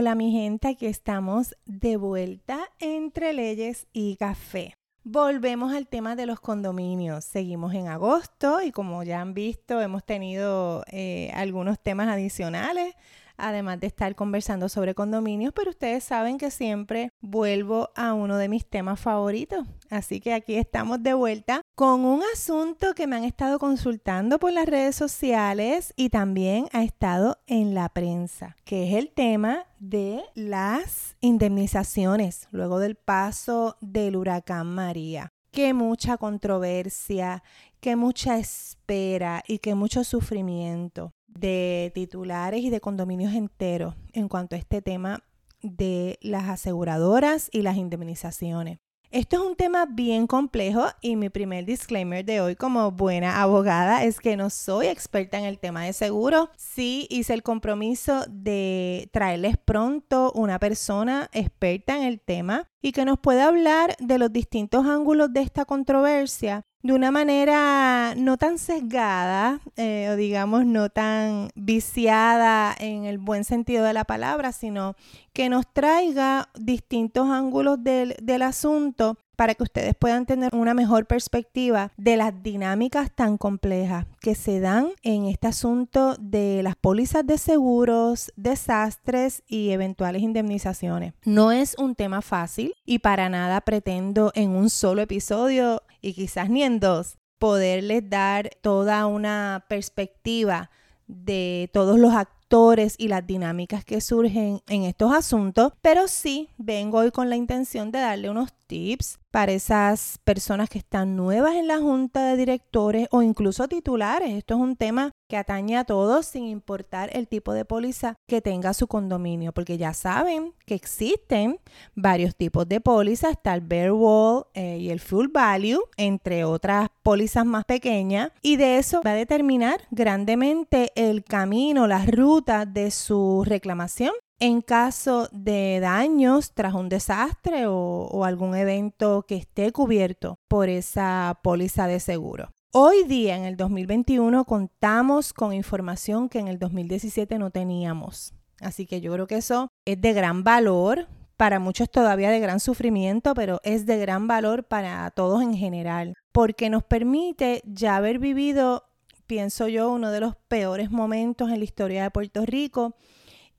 Hola mi gente, aquí estamos de vuelta entre leyes y café. Volvemos al tema de los condominios. Seguimos en agosto y como ya han visto hemos tenido eh, algunos temas adicionales además de estar conversando sobre condominios, pero ustedes saben que siempre vuelvo a uno de mis temas favoritos. Así que aquí estamos de vuelta con un asunto que me han estado consultando por las redes sociales y también ha estado en la prensa, que es el tema de las indemnizaciones luego del paso del huracán María. Que mucha controversia, que mucha espera y que mucho sufrimiento de titulares y de condominios enteros en cuanto a este tema de las aseguradoras y las indemnizaciones. Esto es un tema bien complejo y mi primer disclaimer de hoy como buena abogada es que no soy experta en el tema de seguro. Sí hice el compromiso de traerles pronto una persona experta en el tema y que nos pueda hablar de los distintos ángulos de esta controversia de una manera no tan sesgada eh, o digamos no tan viciada en el buen sentido de la palabra, sino que nos traiga distintos ángulos del, del asunto para que ustedes puedan tener una mejor perspectiva de las dinámicas tan complejas que se dan en este asunto de las pólizas de seguros, desastres y eventuales indemnizaciones. No es un tema fácil y para nada pretendo en un solo episodio y quizás ni en dos poderles dar toda una perspectiva de todos los actores y las dinámicas que surgen en estos asuntos, pero sí vengo hoy con la intención de darle unos tips para esas personas que están nuevas en la junta de directores o incluso titulares. Esto es un tema que atañe a todos sin importar el tipo de póliza que tenga su condominio, porque ya saben que existen varios tipos de póliza, está el bare wall eh, y el full value, entre otras pólizas más pequeñas, y de eso va a determinar grandemente el camino, la ruta de su reclamación en caso de daños tras un desastre o, algún evento que esté cubierto por esa póliza de seguro. Hoy día, en el 2021, contamos con información que en el 2017 no teníamos. Así que yo creo que eso es de gran valor, para muchos todavía de gran sufrimiento, pero es de gran valor para todos en general, porque nos permite ya haber vivido, pienso yo, uno de los peores momentos en la historia de Puerto Rico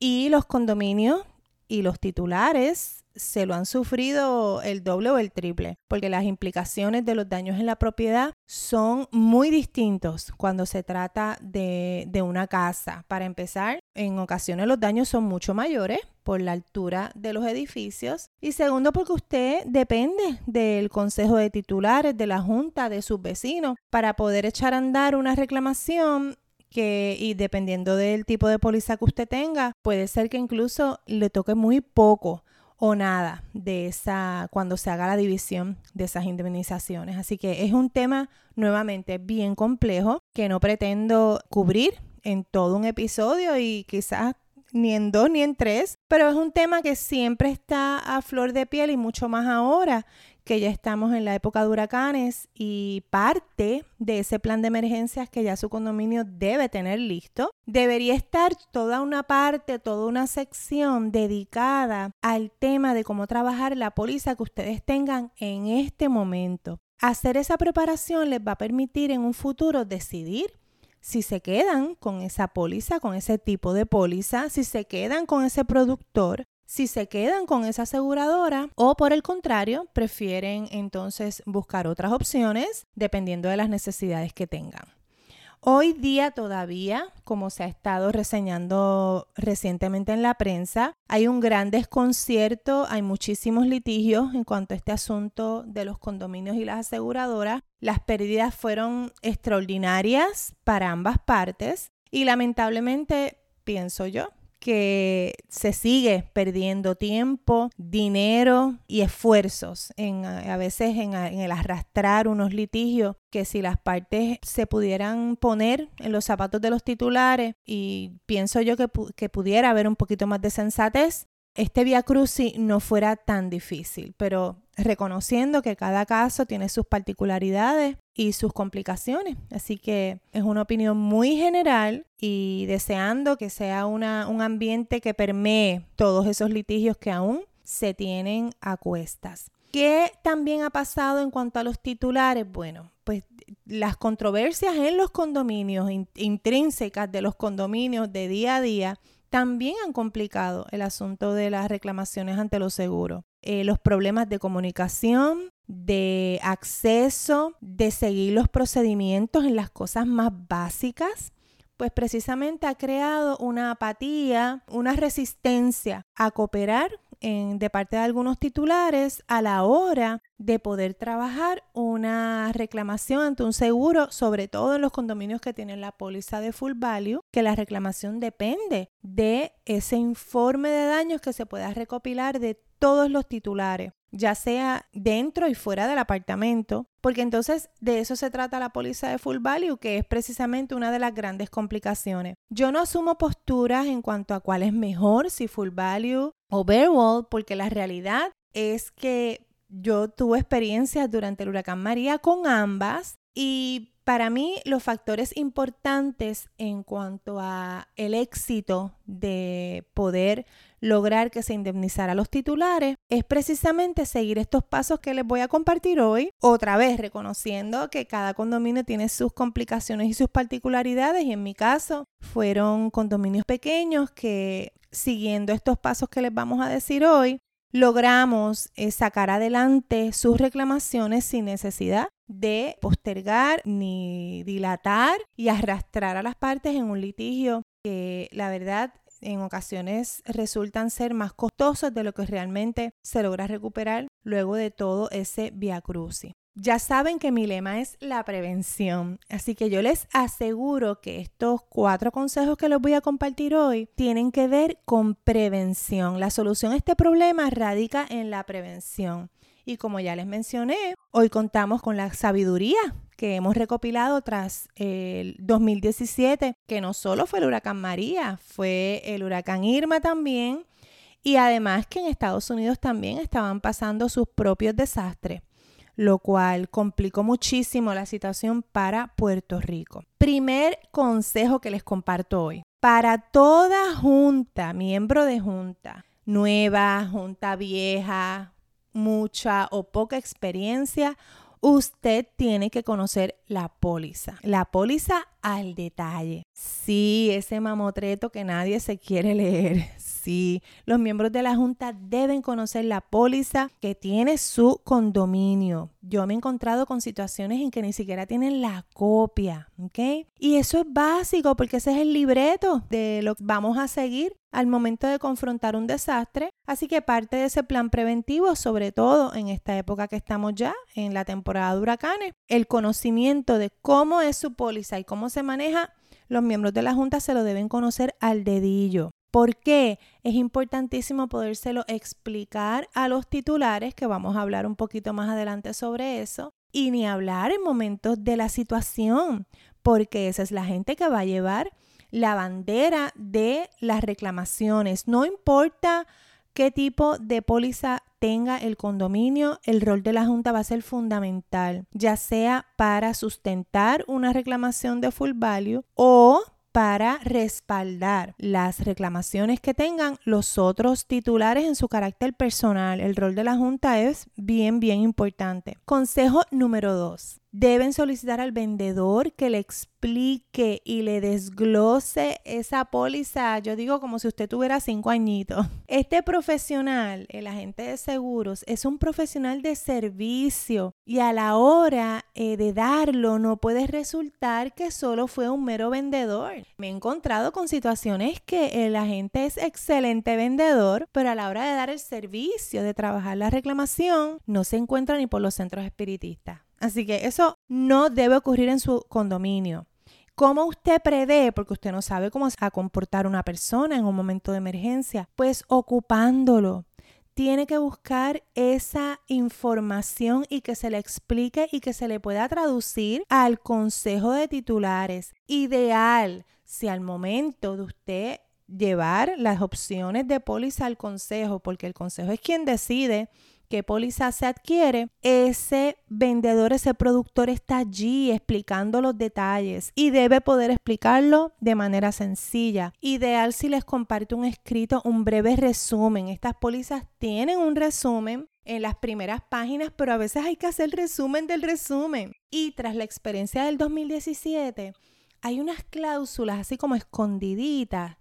y los condominios y los titulares se lo han sufrido el doble o el triple, porque las implicaciones de los daños en la propiedad son muy distintos cuando se trata de, de, una casa. Para empezar, en ocasiones los daños son mucho mayores por la altura de los edificios y segundo porque usted depende del consejo de titulares, de la junta, de sus vecinos para poder echar a andar una reclamación que y dependiendo del tipo de póliza que usted tenga, puede ser que incluso le toque muy poco o nada de esa cuando se haga la división de esas indemnizaciones. Así que es un tema nuevamente bien complejo que no pretendo cubrir en todo un episodio y quizás ni en dos ni en tres, pero es un tema que siempre está a flor de piel y mucho más ahora que ya estamos en la época de huracanes y parte de ese plan de emergencias que ya su condominio debe tener listo, debería estar toda una parte, toda una sección dedicada al tema de cómo trabajar la póliza que ustedes tengan en este momento. Hacer esa preparación les va a permitir en un futuro decidir si se quedan con esa póliza, con ese tipo de póliza, si se quedan con ese productor si se quedan con esa aseguradora o por el contrario, prefieren entonces buscar otras opciones dependiendo de las necesidades que tengan. Hoy día todavía, como se ha estado reseñando recientemente en la prensa, hay un gran desconcierto, hay muchísimos litigios en cuanto a este asunto de los condominios y las aseguradoras. Las pérdidas fueron extraordinarias para ambas partes y lamentablemente, pienso yo, que se sigue perdiendo tiempo, dinero y esfuerzos en a veces en, el arrastrar unos litigios que si las partes se pudieran poner en los zapatos de los titulares y pienso yo que, que pudiera haber un poquito más de sensatez este Via Crucis no fuera tan difícil, pero reconociendo que cada caso tiene sus particularidades y sus complicaciones. Así que es una opinión muy general y deseando que sea una, un ambiente que permee todos esos litigios que aún se tienen a cuestas. ¿Qué también ha pasado en cuanto a los titulares? Bueno, pues las controversias en los condominios, intrínsecas de los condominios de día a día, también han complicado el asunto de las reclamaciones ante los seguros. Eh, los problemas de comunicación, de acceso, de seguir los procedimientos en las cosas más básicas, pues precisamente ha creado una apatía, una resistencia a cooperar de parte de algunos titulares a la hora de poder trabajar una reclamación ante un seguro, sobre todo en los condominios que tienen la póliza de full value, que la reclamación depende de ese informe de daños que se pueda recopilar de todos los titulares ya sea dentro y fuera del apartamento, porque entonces de eso se trata la póliza de full value, que es precisamente una de las grandes complicaciones. Yo no asumo posturas en cuanto a cuál es mejor, si full value o bare wall, porque la realidad es que yo tuve experiencias durante el huracán María con ambas y para mí los factores importantes en cuanto a el éxito de poder lograr que se indemnizara a los titulares es precisamente seguir estos pasos que les voy a compartir hoy, otra vez reconociendo que cada condominio tiene sus complicaciones y sus particularidades y en mi caso fueron condominios pequeños que siguiendo estos pasos que les vamos a decir hoy, logramos eh, sacar adelante sus reclamaciones sin necesidad de postergar ni dilatar y arrastrar a las partes en un litigio que la verdad en ocasiones resultan ser más costosos de lo que realmente se logra recuperar luego de todo ese via crucis. Ya saben que mi lema es la prevención, así que yo les aseguro que estos cuatro consejos que les voy a compartir hoy tienen que ver con prevención. La solución a este problema radica en la prevención. Y como ya les mencioné, hoy contamos con la sabiduría que hemos recopilado tras el 2017, que no solo fue el huracán María, fue el huracán Irma también, y además que en Estados Unidos también estaban pasando sus propios desastres, lo cual complicó muchísimo la situación para Puerto Rico. Primer consejo que les comparto hoy. Para toda junta, miembro de junta, nueva, junta vieja, mucha o poca experiencia, usted tiene que conocer la póliza. La póliza al detalle. Sí, ese mamotreto que nadie se quiere leer. Sí, los miembros de la Junta deben conocer la póliza que tiene su condominio. Yo me he encontrado con situaciones en que ni siquiera tienen la copia, ¿ok? Y eso es básico porque ese es el libreto de lo que vamos a seguir al momento de confrontar un desastre. Así que parte de ese plan preventivo, sobre todo en esta época que estamos ya, en la temporada de huracanes, el conocimiento de cómo es su póliza y cómo se maneja, los miembros de la Junta se lo deben conocer al dedillo. ¿Por qué? Es importantísimo podérselo explicar a los titulares, que vamos a hablar un poquito más adelante sobre eso, y ni hablar en momentos de la situación, porque esa es la gente que va a llevar la bandera de las reclamaciones. No importa qué tipo de póliza tenga el condominio, el rol de la Junta va a ser fundamental, ya sea para sustentar una reclamación de full value o para respaldar las reclamaciones que tengan los otros titulares en su carácter personal. El rol de la Junta es bien, bien importante. Consejo número dos deben solicitar al vendedor que le explique y le desglose esa póliza. Yo digo como si usted tuviera cinco añitos. Este profesional, el agente de seguros, es un profesional de servicio y a la hora eh, de darlo no puede resultar que solo fue un mero vendedor. Me he encontrado con situaciones que el agente es excelente vendedor, pero a la hora de dar el servicio, de trabajar la reclamación, no se encuentra ni por los centros espiritistas. Así que eso no debe ocurrir en su condominio. ¿Cómo usted prevé? Porque usted no sabe cómo se va a comportar una persona en un momento de emergencia. Pues ocupándolo. Tiene que buscar esa información y que se le explique y que se le pueda traducir al consejo de titulares. Ideal, si al momento de usted llevar las opciones de póliza al consejo, porque el consejo es quien decide qué póliza se adquiere, ese vendedor, ese productor está allí explicando los detalles y debe poder explicarlo de manera sencilla. Ideal si les comparte un escrito, un breve resumen. Estas pólizas tienen un resumen en las primeras páginas, pero a veces hay que hacer resumen del resumen. Y tras la experiencia del 2017, hay unas cláusulas así como escondiditas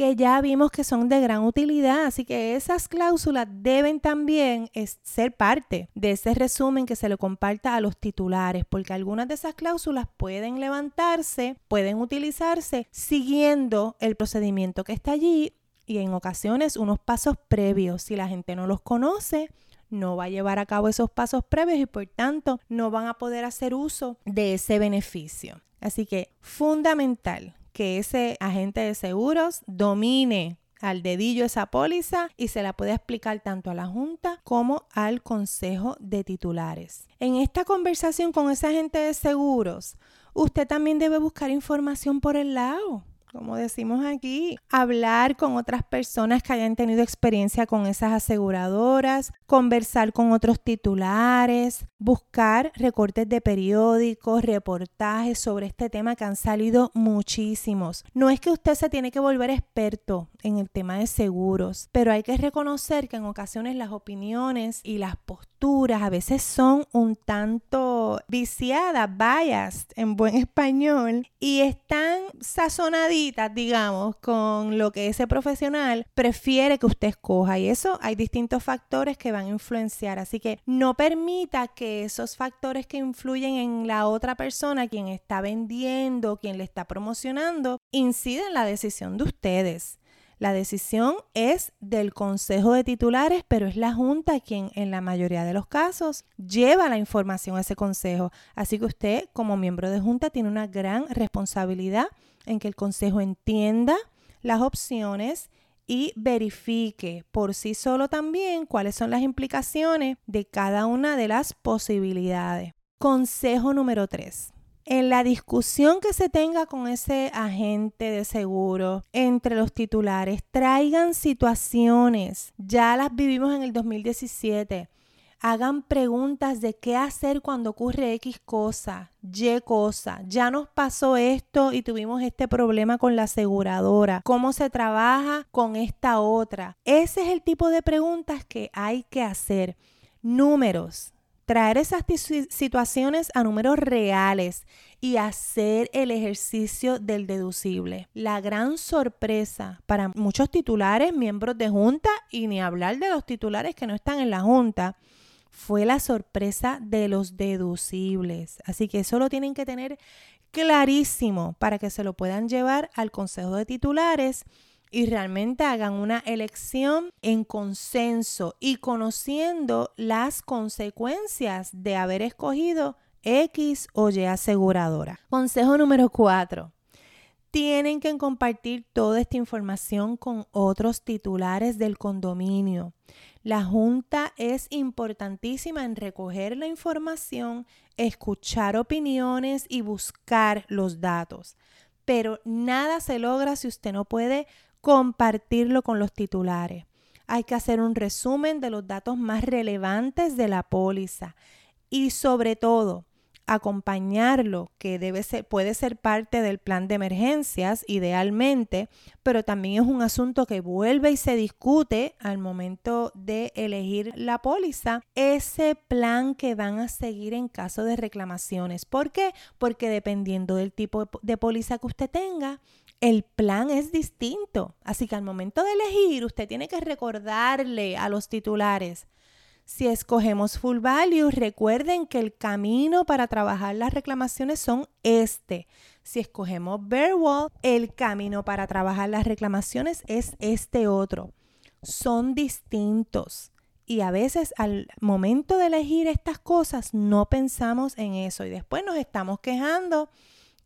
que ya vimos que son de gran utilidad, así que esas cláusulas deben también ser parte de ese resumen que se le comparta a los titulares, porque algunas de esas cláusulas pueden levantarse, pueden utilizarse siguiendo el procedimiento que está allí y en ocasiones unos pasos previos. Si la gente no los conoce, no va a llevar a cabo esos pasos previos y por tanto no van a poder hacer uso de ese beneficio. Así que fundamental que ese agente de seguros domine al dedillo esa póliza y se la puede explicar tanto a la Junta como al Consejo de Titulares. En esta conversación con ese agente de seguros, usted también debe buscar información por el lado como decimos aquí, hablar con otras personas que hayan tenido experiencia con esas aseguradoras, conversar con otros titulares, buscar recortes de periódicos, reportajes sobre este tema que han salido muchísimos. No es que usted se tiene que volver experto en el tema de seguros, pero hay que reconocer que en ocasiones las opiniones y las posturas a veces son un tanto viciadas, biased en buen español, y están sazonaditas digamos, con lo que ese profesional prefiere que usted escoja. Y eso hay distintos factores que van a influenciar. Así que no permita que esos factores que influyen en la otra persona, quien está vendiendo, quien le está promocionando, inciden en la decisión de ustedes. La decisión es del Consejo de Titulares, pero es la Junta quien en la mayoría de los casos lleva la información a ese Consejo. Así que usted como miembro de Junta tiene una gran responsabilidad en que el Consejo entienda las opciones y verifique por sí solo también cuáles son las implicaciones de cada una de las posibilidades. Consejo número 3. En la discusión que se tenga con ese agente de seguro entre los titulares, traigan situaciones. Ya las vivimos en el 2017 hagan preguntas de qué hacer cuando ocurre X cosa, Y cosa. Ya nos pasó esto y tuvimos este problema con la aseguradora. ¿Cómo se trabaja con esta otra? Ese es el tipo de preguntas que hay que hacer. Números. Traer esas situaciones a números reales y hacer el ejercicio del deducible. La gran sorpresa para muchos titulares, miembros de junta y ni hablar de los titulares que no están en la junta fue la sorpresa de los deducibles. Así que eso lo tienen que tener clarísimo para que se lo puedan llevar al Consejo de Titulares y realmente hagan una elección en consenso y conociendo las consecuencias de haber escogido X o Y aseguradora. Consejo número 4. Tienen que compartir toda esta información con otros titulares del condominio. La Junta es importantísima en recoger la información, escuchar opiniones y buscar los datos. Pero nada se logra si usted no puede compartirlo con los titulares. Hay que hacer un resumen de los datos más relevantes de la póliza y sobre todo acompañarlo, que debe ser, puede ser parte del plan de emergencias idealmente, pero también es un asunto que vuelve y se discute al momento de elegir la póliza, ese plan que van a seguir en caso de reclamaciones. ¿Por qué? Porque dependiendo del tipo de póliza que usted tenga, el plan es distinto. Así que al momento de elegir, usted tiene que recordarle a los titulares, si escogemos full value, recuerden que el camino para trabajar las reclamaciones son este. Si escogemos bare wall, el camino para trabajar las reclamaciones es este otro. Son distintos. Y a veces al momento de elegir estas cosas no pensamos en eso y después nos estamos quejando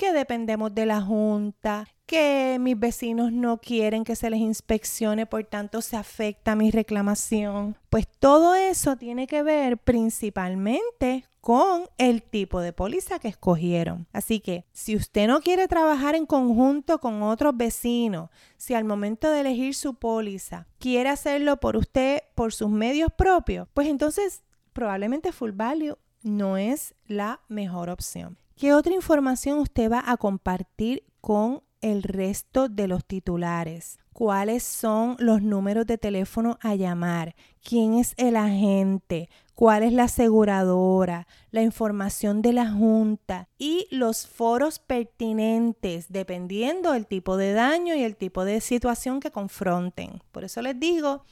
que dependemos de la Junta, que mis vecinos no quieren que se les inspeccione, por tanto se afecta mi reclamación. Pues todo eso tiene que ver principalmente con el tipo de póliza que escogieron. Así que si usted no quiere trabajar en conjunto con otros vecinos, si al momento de elegir su póliza quiere hacerlo por usted, por sus medios propios, pues entonces probablemente Full Value no es la mejor opción. ¿Qué otra información usted va a compartir con el resto de los titulares? ¿Cuáles son los números de teléfono a llamar? ¿Quién es el agente? cuál es la aseguradora, la información de la junta y los foros pertinentes dependiendo del tipo de daño y el tipo de situación que confronten. Por eso les digo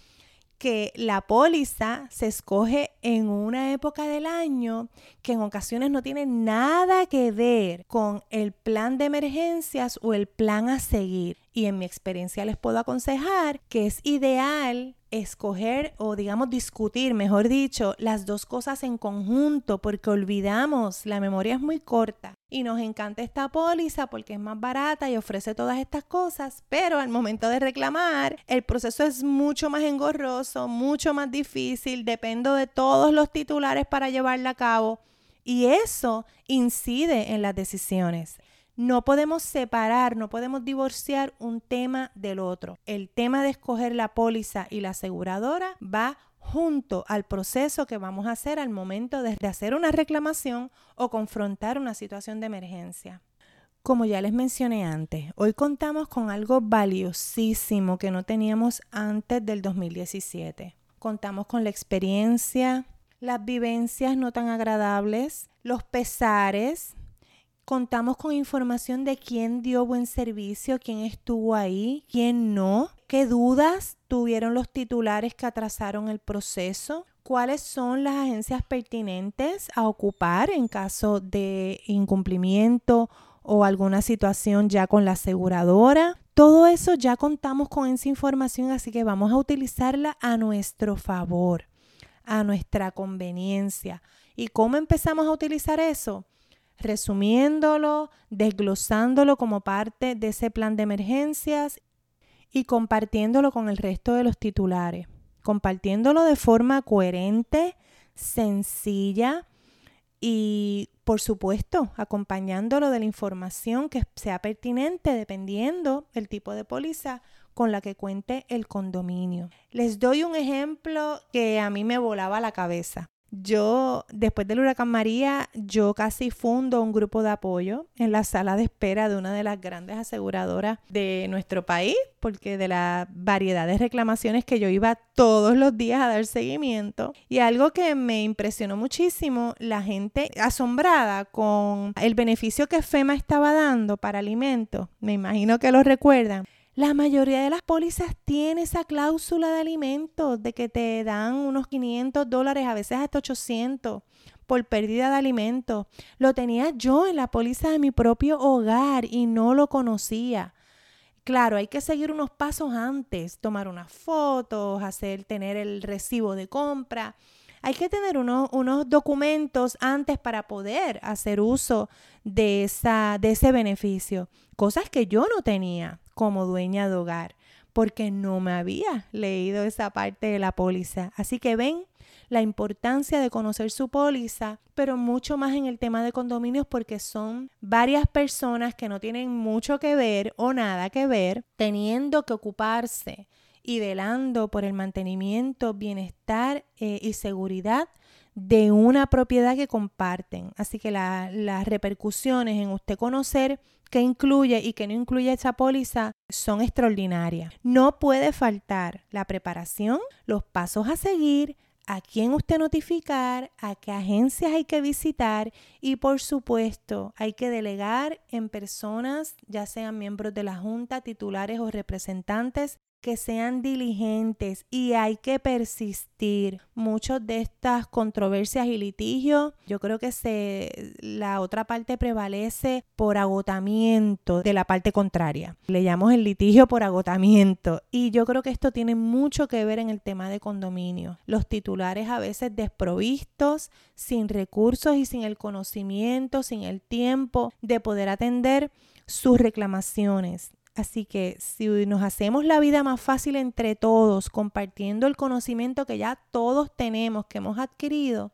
que la póliza se escoge en una época del año que en ocasiones no tiene nada que ver con el plan de emergencias o el plan a seguir. Y en mi experiencia les puedo aconsejar que es ideal escoger o digamos discutir, mejor dicho, las dos cosas en conjunto porque olvidamos, la memoria es muy corta y nos encanta esta póliza porque es más barata y ofrece todas estas cosas, pero al momento de reclamar el proceso es mucho más engorroso, mucho más difícil, dependo de todos los titulares para llevarla a cabo y eso incide en las decisiones. No podemos separar, no podemos divorciar un tema del otro. El tema de escoger la póliza y la aseguradora va junto al proceso que vamos a hacer al momento de hacer una reclamación o confrontar una situación de emergencia. Como ya les mencioné antes, hoy contamos con algo valiosísimo que no teníamos antes del 2017. Contamos con la experiencia, las vivencias no tan agradables, los pesares, Contamos con información de quién dio buen servicio, quién estuvo ahí, quién no, qué dudas tuvieron los titulares que atrasaron el proceso, cuáles son las agencias pertinentes a ocupar en caso de incumplimiento o alguna situación ya con la aseguradora. Todo eso ya contamos con esa información, así que vamos a utilizarla a nuestro favor, a nuestra conveniencia. ¿Y cómo empezamos a utilizar eso? Resumiéndolo, desglosándolo como parte de ese plan de emergencias y compartiéndolo con el resto de los titulares, compartiéndolo de forma coherente, sencilla y, por supuesto, acompañándolo de la información que sea pertinente dependiendo el tipo de póliza con la que cuente el condominio. Les doy un ejemplo que a mí me volaba la cabeza. Yo, después del huracán María, yo casi fundo un grupo de apoyo en la sala de espera de una de las grandes aseguradoras de nuestro país, porque de la variedad de reclamaciones que yo iba todos los días a dar seguimiento. Y algo que me impresionó muchísimo, la gente asombrada con el beneficio que FEMA estaba dando para alimentos, me imagino que lo recuerdan la mayoría de las pólizas tiene esa cláusula de alimentos de que te dan unos 500 dólares, a veces hasta 800 por pérdida de alimentos. Lo tenía yo en la póliza de mi propio hogar y no lo conocía. Claro, hay que seguir unos pasos antes, tomar unas fotos, hacer, tener el recibo de compra. Hay que tener unos, unos documentos antes para poder hacer uso de, esa, de ese beneficio, cosas que yo no tenía como dueña de hogar, porque no me había leído esa parte de la póliza. Así que ven la importancia de conocer su póliza, pero mucho más en el tema de condominios porque son varias personas que no tienen mucho que ver o nada que ver, teniendo que ocuparse y velando por el mantenimiento, bienestar eh, y seguridad de una propiedad que comparten. Así que las repercusiones en usted conocer qué incluye y qué no incluye esa póliza son extraordinarias. No puede faltar la preparación, los pasos a seguir, a quién usted notificar, a qué agencias hay que visitar y por supuesto hay que delegar en personas, ya sean miembros de la Junta, titulares o representantes que sean diligentes y hay que persistir. Muchas de estas controversias y litigios, yo creo que se la otra parte prevalece por agotamiento de la parte contraria. Le llamamos el litigio por agotamiento y yo creo que esto tiene mucho que ver en el tema de condominio. Los titulares a veces desprovistos, sin recursos y sin el conocimiento, sin el tiempo de poder atender sus reclamaciones. Así que si nos hacemos la vida más fácil entre todos, compartiendo el conocimiento que ya todos tenemos, que hemos adquirido,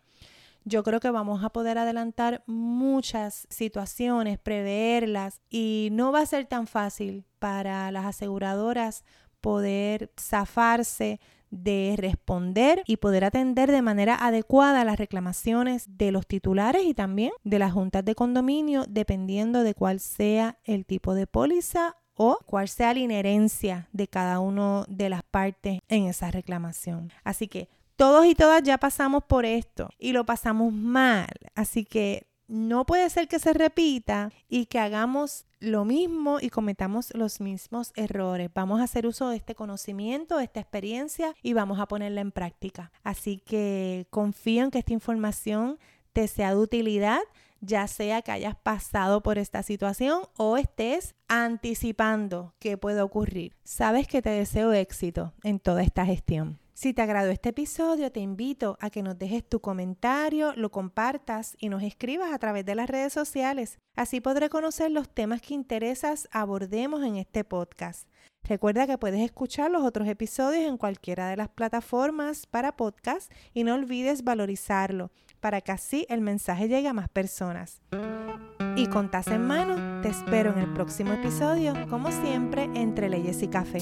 yo creo que vamos a poder adelantar muchas situaciones, preverlas y no va a ser tan fácil para las aseguradoras poder zafarse de responder y poder atender de manera adecuada las reclamaciones de los titulares y también de las juntas de condominio, dependiendo de cuál sea el tipo de póliza o cuál sea la inherencia de cada una de las partes en esa reclamación. Así que todos y todas ya pasamos por esto y lo pasamos mal. Así que no puede ser que se repita y que hagamos lo mismo y cometamos los mismos errores. Vamos a hacer uso de este conocimiento, de esta experiencia y vamos a ponerla en práctica. Así que confío en que esta información te sea de utilidad ya sea que hayas pasado por esta situación o estés anticipando que puede ocurrir. Sabes que te deseo éxito en toda esta gestión. Si te agradó este episodio, te invito a que nos dejes tu comentario, lo compartas y nos escribas a través de las redes sociales. Así podré conocer los temas que interesas abordemos en este podcast. Recuerda que puedes escuchar los otros episodios en cualquiera de las plataformas para podcast y no olvides valorizarlo para que así el mensaje llegue a más personas. Y con en mano, te espero en el próximo episodio, como siempre, entre leyes y café.